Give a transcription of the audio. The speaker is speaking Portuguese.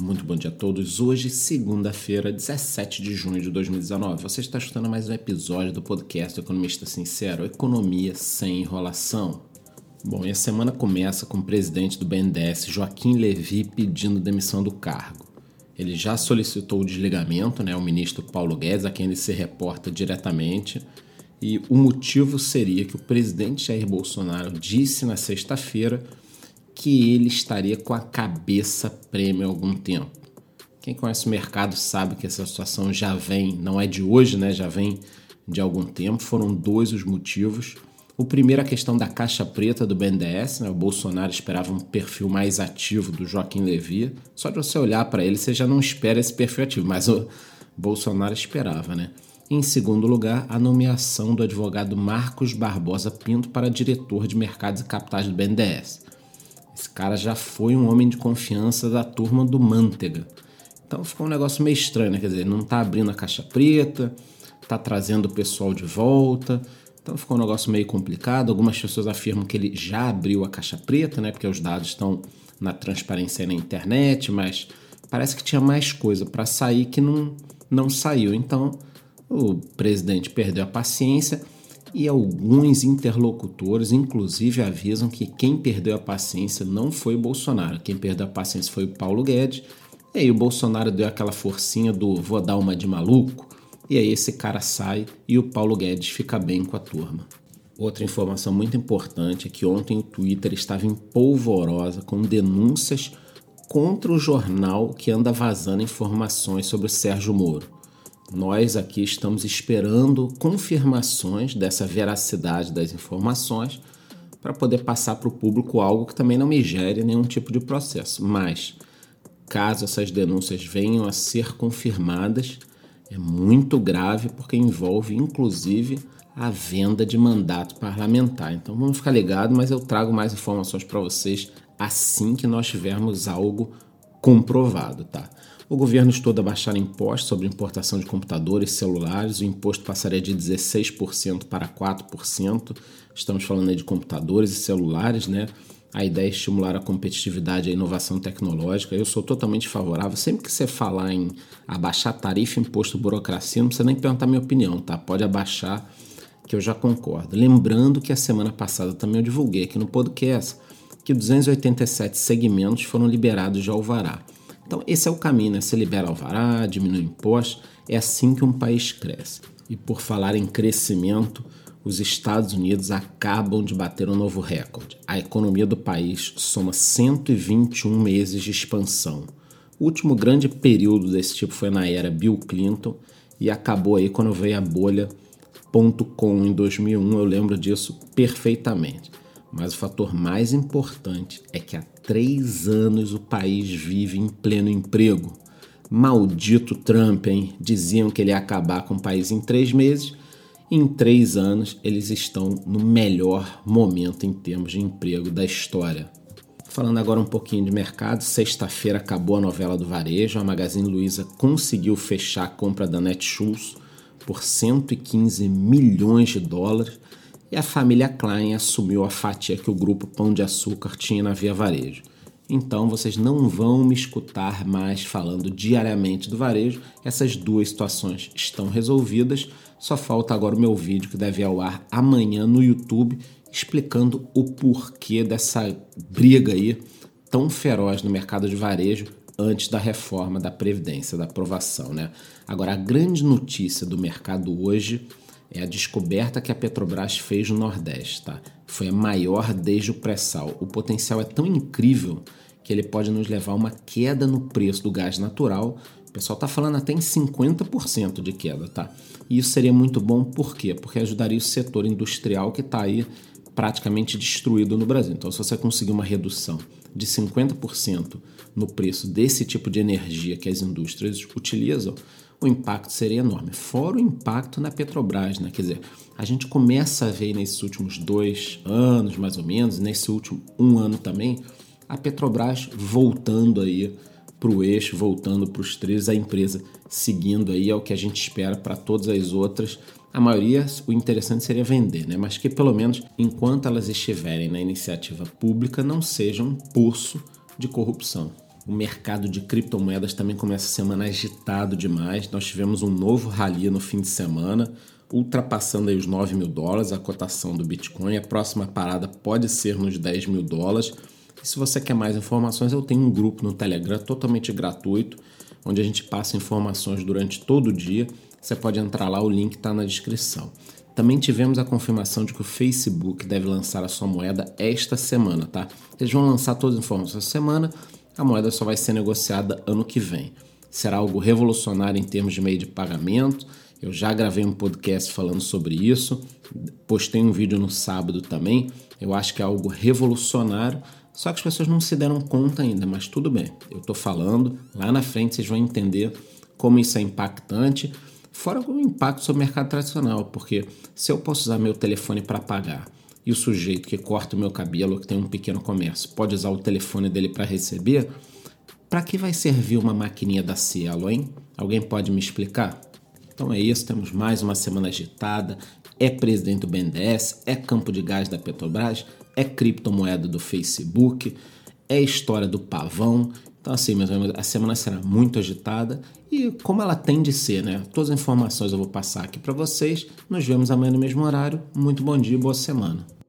Muito bom dia a todos. Hoje, segunda-feira, 17 de junho de 2019. Você está escutando mais um episódio do podcast Economista Sincero, Economia sem enrolação. Bom, e a semana começa com o presidente do BNDES, Joaquim Levy, pedindo demissão do cargo. Ele já solicitou o desligamento, né, o ministro Paulo Guedes, a quem ele se reporta diretamente, e o motivo seria que o presidente Jair Bolsonaro disse na sexta-feira que ele estaria com a cabeça prêmio há algum tempo. Quem conhece o mercado sabe que essa situação já vem, não é de hoje, né? Já vem de algum tempo. Foram dois os motivos. O primeiro, a questão da caixa preta do BNDES. Né? O Bolsonaro esperava um perfil mais ativo do Joaquim Levy. Só de você olhar para ele, você já não espera esse perfil ativo, mas o Bolsonaro esperava, né? Em segundo lugar, a nomeação do advogado Marcos Barbosa Pinto para diretor de mercados e capitais do BNDES. Esse cara já foi um homem de confiança da turma do Manteiga. Então ficou um negócio meio estranho, né? Quer dizer, não tá abrindo a caixa preta, tá trazendo o pessoal de volta. Então ficou um negócio meio complicado. Algumas pessoas afirmam que ele já abriu a caixa preta, né? Porque os dados estão na transparência na internet, mas parece que tinha mais coisa para sair que não, não saiu. Então o presidente perdeu a paciência e alguns interlocutores, inclusive, avisam que quem perdeu a paciência não foi o Bolsonaro, quem perdeu a paciência foi o Paulo Guedes. E aí o Bolsonaro deu aquela forcinha do vou dar uma de maluco, e aí esse cara sai e o Paulo Guedes fica bem com a turma. Outra informação muito importante é que ontem o Twitter estava em polvorosa com denúncias contra o jornal que anda vazando informações sobre o Sérgio Moro. Nós aqui estamos esperando confirmações dessa veracidade das informações para poder passar para o público algo que também não me gere nenhum tipo de processo. Mas, caso essas denúncias venham a ser confirmadas, é muito grave porque envolve inclusive a venda de mandato parlamentar. Então vamos ficar ligados, mas eu trago mais informações para vocês assim que nós tivermos algo comprovado, tá? O governo estuda baixar impostos sobre importação de computadores celulares. O imposto passaria de 16% para 4%. Estamos falando aí de computadores e celulares, né? A ideia é estimular a competitividade e a inovação tecnológica. Eu sou totalmente favorável. Sempre que você falar em abaixar tarifa, imposto, burocracia, não precisa nem perguntar minha opinião, tá? Pode abaixar, que eu já concordo. Lembrando que a semana passada também eu divulguei aqui no podcast que 287 segmentos foram liberados de alvará. Então, esse é o caminho, né? Você libera alvará, diminui impostos, é assim que um país cresce. E por falar em crescimento, os Estados Unidos acabam de bater um novo recorde. A economia do país soma 121 meses de expansão. O último grande período desse tipo foi na era Bill Clinton e acabou aí quando veio a bolha .com em 2001, eu lembro disso perfeitamente. Mas o fator mais importante é que há três anos o país vive em pleno emprego. Maldito Trump, hein? Diziam que ele ia acabar com o país em três meses. Em três anos, eles estão no melhor momento em termos de emprego da história. Falando agora um pouquinho de mercado, sexta-feira acabou a novela do varejo. A Magazine Luiza conseguiu fechar a compra da Netshoes por 115 milhões de dólares e a família Klein assumiu a fatia que o grupo Pão de Açúcar tinha na Via Varejo. Então vocês não vão me escutar mais falando diariamente do varejo. Essas duas situações estão resolvidas. Só falta agora o meu vídeo que deve ao ar amanhã no YouTube explicando o porquê dessa briga aí tão feroz no mercado de varejo antes da reforma da previdência, da aprovação, né? Agora a grande notícia do mercado hoje é a descoberta que a Petrobras fez no Nordeste, tá? Foi a maior desde o pré-sal. O potencial é tão incrível que ele pode nos levar a uma queda no preço do gás natural. O pessoal está falando até em 50% de queda, tá? E isso seria muito bom, por quê? Porque ajudaria o setor industrial que está aí praticamente destruído no Brasil. Então, se você conseguir uma redução de 50% no preço desse tipo de energia que as indústrias utilizam, o impacto seria enorme. Fora o impacto na Petrobras, né? Quer dizer, a gente começa a ver nesses últimos dois anos, mais ou menos, nesse último um ano também, a Petrobras voltando aí para o eixo, voltando para os trilhos, a empresa seguindo aí é o que a gente espera para todas as outras. A maioria, o interessante seria vender, né? Mas que pelo menos enquanto elas estiverem na iniciativa pública, não seja um poço de corrupção. O mercado de criptomoedas também começa a semana agitado demais. Nós tivemos um novo rally no fim de semana, ultrapassando os 9 mil dólares a cotação do Bitcoin. A próxima parada pode ser nos 10 mil dólares. E se você quer mais informações, eu tenho um grupo no Telegram totalmente gratuito, onde a gente passa informações durante todo o dia. Você pode entrar lá, o link está na descrição. Também tivemos a confirmação de que o Facebook deve lançar a sua moeda esta semana, tá? Eles vão lançar todas as informações essa semana, a moeda só vai ser negociada ano que vem. Será algo revolucionário em termos de meio de pagamento. Eu já gravei um podcast falando sobre isso, postei um vídeo no sábado também. Eu acho que é algo revolucionário, só que as pessoas não se deram conta ainda, mas tudo bem. Eu estou falando, lá na frente vocês vão entender como isso é impactante Fora o impacto sobre o mercado tradicional, porque se eu posso usar meu telefone para pagar o sujeito que corta o meu cabelo, que tem um pequeno comércio, pode usar o telefone dele para receber, para que vai servir uma maquininha da Cielo, hein? Alguém pode me explicar? Então é isso, temos mais uma semana agitada. É presidente do BNDES, é campo de gás da Petrobras, é criptomoeda do Facebook, é história do pavão. Então, assim, meus amigos, a semana será muito agitada e como ela tem de ser, né? Todas as informações eu vou passar aqui para vocês. Nos vemos amanhã no mesmo horário. Muito bom dia e boa semana.